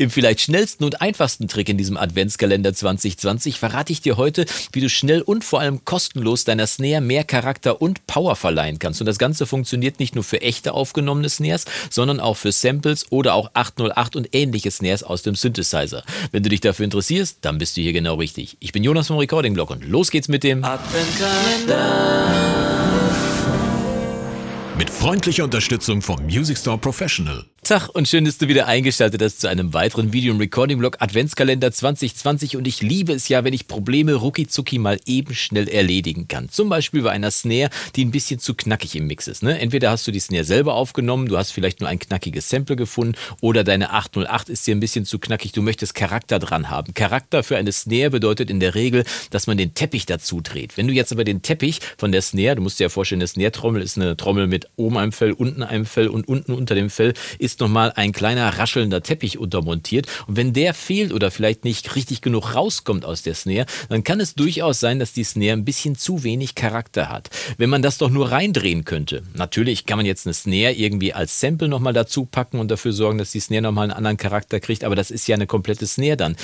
Im vielleicht schnellsten und einfachsten Trick in diesem Adventskalender 2020 verrate ich dir heute, wie du schnell und vor allem kostenlos deiner Snare mehr Charakter und Power verleihen kannst. Und das Ganze funktioniert nicht nur für echte aufgenommene Snares, sondern auch für Samples oder auch 808 und ähnliche Snares aus dem Synthesizer. Wenn du dich dafür interessierst, dann bist du hier genau richtig. Ich bin Jonas vom Recording Blog und los geht's mit dem Adventkalender. Mit freundlicher Unterstützung vom Music Store Professional. Tag und schön, dass du wieder eingeschaltet hast zu einem weiteren Video im Recording Blog Adventskalender 2020 und ich liebe es ja, wenn ich Probleme rucki mal eben schnell erledigen kann. Zum Beispiel bei einer Snare, die ein bisschen zu knackig im Mix ist. Ne? Entweder hast du die Snare selber aufgenommen, du hast vielleicht nur ein knackiges Sample gefunden oder deine 808 ist dir ein bisschen zu knackig, du möchtest Charakter dran haben. Charakter für eine Snare bedeutet in der Regel, dass man den Teppich dazu dreht. Wenn du jetzt aber den Teppich von der Snare, du musst dir ja vorstellen, eine Snare-Trommel ist eine Trommel mit oben einem Fell, unten einem Fell und unten unter dem Fell ist nochmal ein kleiner raschelnder Teppich untermontiert. Und wenn der fehlt oder vielleicht nicht richtig genug rauskommt aus der Snare, dann kann es durchaus sein, dass die Snare ein bisschen zu wenig Charakter hat. Wenn man das doch nur reindrehen könnte. Natürlich kann man jetzt eine Snare irgendwie als Sample nochmal dazu packen und dafür sorgen, dass die Snare nochmal einen anderen Charakter kriegt, aber das ist ja eine komplette Snare dann.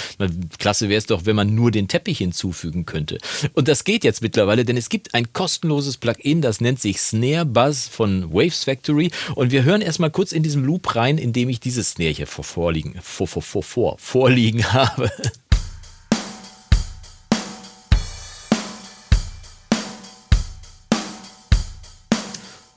Klasse wäre es doch, wenn man nur den Teppich hinzufügen könnte. Und das geht jetzt mittlerweile, denn es gibt ein kostenloses Plugin, das nennt sich Snare Buzz von Waves Factory. Und wir hören erstmal kurz in diesem Loop rein, in dem ich dieses Snare hier vor, vorliegen, vor, vor, vor, vor, vorliegen habe.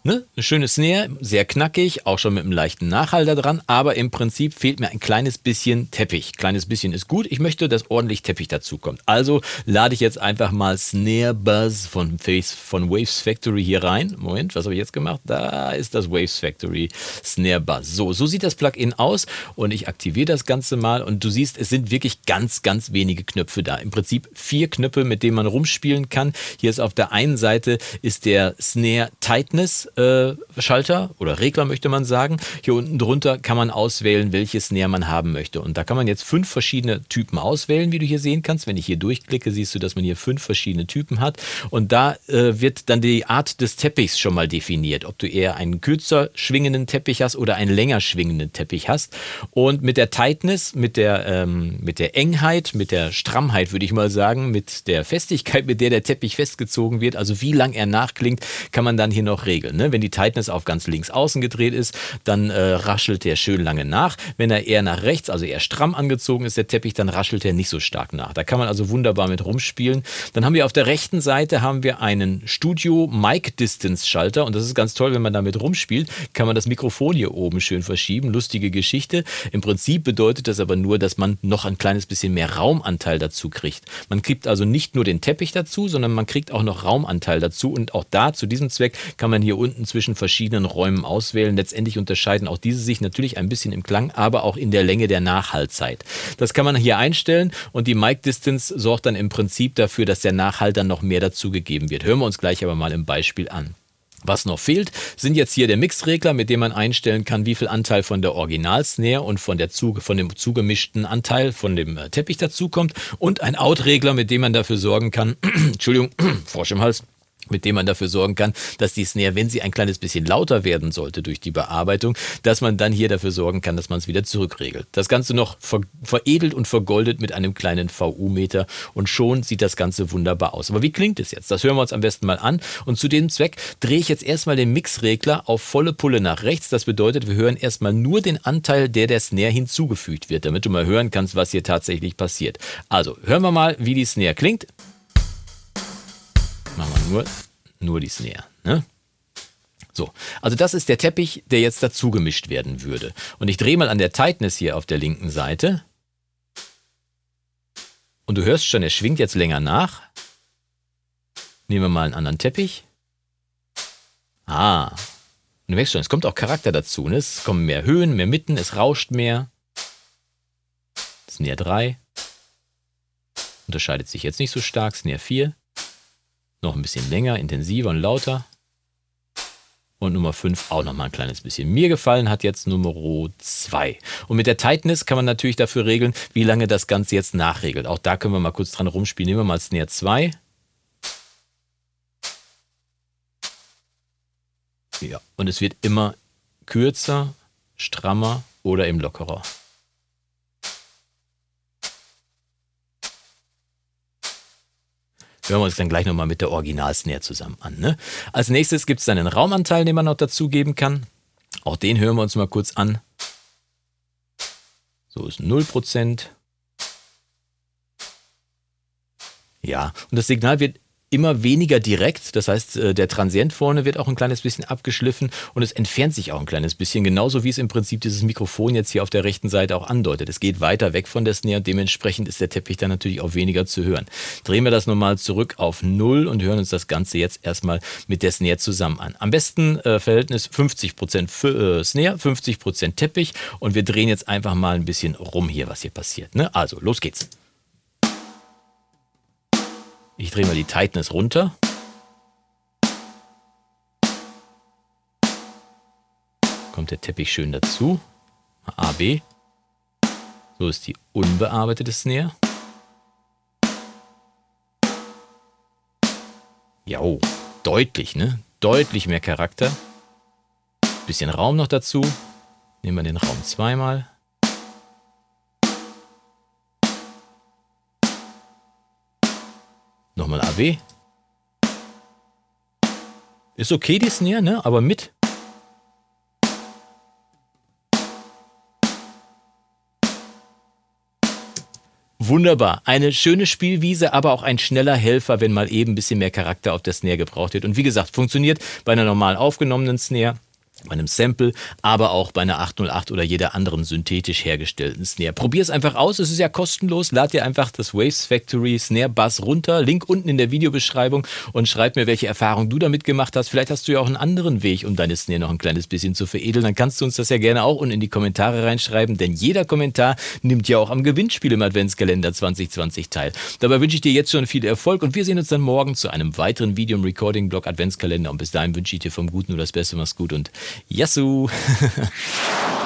Ne? Eine schöne Snare, sehr knackig, auch schon mit einem leichten Nachhalter dran, aber im Prinzip fehlt mir ein kleines bisschen Teppich. Kleines bisschen ist gut. Ich möchte, dass ordentlich Teppich dazu kommt. Also lade ich jetzt einfach mal Snare Buzz von, Face, von Waves Factory hier rein. Moment, was habe ich jetzt gemacht? Da ist das Waves Factory Snare Buzz. So, so sieht das Plugin aus und ich aktiviere das Ganze mal und du siehst, es sind wirklich ganz, ganz wenige Knöpfe da. Im Prinzip vier Knöpfe, mit denen man rumspielen kann. Hier ist auf der einen Seite ist der Snare Tightness äh, Schalter oder Regler möchte man sagen. Hier unten drunter kann man auswählen, welches Snare man haben möchte. Und da kann man jetzt fünf verschiedene Typen auswählen, wie du hier sehen kannst. Wenn ich hier durchklicke, siehst du, dass man hier fünf verschiedene Typen hat. Und da äh, wird dann die Art des Teppichs schon mal definiert. Ob du eher einen kürzer schwingenden Teppich hast oder einen länger schwingenden Teppich hast. Und mit der Tightness, mit der, ähm, mit der Engheit, mit der Strammheit, würde ich mal sagen, mit der Festigkeit, mit der der Teppich festgezogen wird, also wie lang er nachklingt, kann man dann hier noch regeln. Ne? Wenn die Tightness auf ganz links außen gedreht ist, dann äh, raschelt der schön lange nach. Wenn er eher nach rechts, also eher stramm angezogen ist, der Teppich, dann raschelt er nicht so stark nach. Da kann man also wunderbar mit rumspielen. Dann haben wir auf der rechten Seite haben wir einen Studio Mic Distance Schalter und das ist ganz toll, wenn man damit rumspielt, kann man das Mikrofon hier oben schön verschieben. Lustige Geschichte. Im Prinzip bedeutet das aber nur, dass man noch ein kleines bisschen mehr Raumanteil dazu kriegt. Man kriegt also nicht nur den Teppich dazu, sondern man kriegt auch noch Raumanteil dazu und auch da zu diesem Zweck kann man hier unten zwischen verschiedenen Räumen auswählen. Letztendlich unterscheiden auch diese sich natürlich ein bisschen im Klang, aber auch in der Länge der Nachhaltzeit. Das kann man hier einstellen und die Mic Distance sorgt dann im Prinzip dafür, dass der Nachhalt dann noch mehr dazugegeben wird. Hören wir uns gleich aber mal im Beispiel an. Was noch fehlt, sind jetzt hier der Mixregler, mit dem man einstellen kann, wie viel Anteil von der Original-Snare und von, der Zuge, von dem zugemischten Anteil von dem äh, Teppich dazukommt und ein Out-Regler, mit dem man dafür sorgen kann, Entschuldigung, Frosch im Hals, mit dem man dafür sorgen kann, dass die Snare, wenn sie ein kleines bisschen lauter werden sollte durch die Bearbeitung, dass man dann hier dafür sorgen kann, dass man es wieder zurückregelt. Das Ganze noch ver veredelt und vergoldet mit einem kleinen VU-Meter und schon sieht das Ganze wunderbar aus. Aber wie klingt es jetzt? Das hören wir uns am besten mal an und zu dem Zweck drehe ich jetzt erstmal den Mixregler auf volle Pulle nach rechts. Das bedeutet, wir hören erstmal nur den Anteil, der der Snare hinzugefügt wird, damit du mal hören kannst, was hier tatsächlich passiert. Also hören wir mal, wie die Snare klingt nur, nur die Snare. Ne? So, also das ist der Teppich, der jetzt dazu gemischt werden würde. Und ich drehe mal an der Tightness hier auf der linken Seite. Und du hörst schon, er schwingt jetzt länger nach. Nehmen wir mal einen anderen Teppich. Ah, und du merkst schon, es kommt auch Charakter dazu. Ne? Es kommen mehr Höhen, mehr Mitten, es rauscht mehr. Snare 3. Unterscheidet sich jetzt nicht so stark. Snare 4. Noch ein bisschen länger, intensiver und lauter. Und Nummer 5 auch noch mal ein kleines bisschen. Mir gefallen hat jetzt Nummer 2. Und mit der Tightness kann man natürlich dafür regeln, wie lange das Ganze jetzt nachregelt. Auch da können wir mal kurz dran rumspielen. Nehmen wir mal Snare 2. Ja, und es wird immer kürzer, strammer oder eben lockerer. Hören wir uns dann gleich nochmal mit der Original-Snare zusammen an. Ne? Als nächstes gibt es dann einen Raumanteil, den man noch dazugeben kann. Auch den hören wir uns mal kurz an. So ist 0%. Ja, und das Signal wird immer weniger direkt. Das heißt, äh, der Transient vorne wird auch ein kleines bisschen abgeschliffen und es entfernt sich auch ein kleines bisschen, genauso wie es im Prinzip dieses Mikrofon jetzt hier auf der rechten Seite auch andeutet. Es geht weiter weg von der Snare und dementsprechend ist der Teppich dann natürlich auch weniger zu hören. Drehen wir das nochmal zurück auf Null und hören uns das Ganze jetzt erstmal mit der Snare zusammen an. Am besten äh, Verhältnis 50% äh, Snare, 50% Teppich und wir drehen jetzt einfach mal ein bisschen rum hier, was hier passiert. Ne? Also, los geht's. Ich drehe mal die Tightness runter. Kommt der Teppich schön dazu. A, B. So ist die unbearbeitete Snare. Ja, oh, deutlich, ne? Deutlich mehr Charakter. Bisschen Raum noch dazu. Nehmen wir den Raum zweimal. Nochmal AB. Ist okay die Snare, ne? Aber mit. Wunderbar. Eine schöne Spielwiese, aber auch ein schneller Helfer, wenn mal eben ein bisschen mehr Charakter auf der Snare gebraucht wird. Und wie gesagt, funktioniert bei einer normal aufgenommenen Snare bei einem Sample, aber auch bei einer 808 oder jeder anderen synthetisch hergestellten Snare. Probier es einfach aus, es ist ja kostenlos. Lad dir einfach das Waves Factory Snare Bass runter, Link unten in der Videobeschreibung und schreib mir, welche Erfahrungen du damit gemacht hast. Vielleicht hast du ja auch einen anderen Weg, um deine Snare noch ein kleines bisschen zu veredeln. Dann kannst du uns das ja gerne auch unten in die Kommentare reinschreiben, denn jeder Kommentar nimmt ja auch am Gewinnspiel im Adventskalender 2020 teil. Dabei wünsche ich dir jetzt schon viel Erfolg und wir sehen uns dann morgen zu einem weiteren Video im Recording Blog Adventskalender und bis dahin wünsche ich dir vom Guten nur das Beste, mach's gut und Yassou!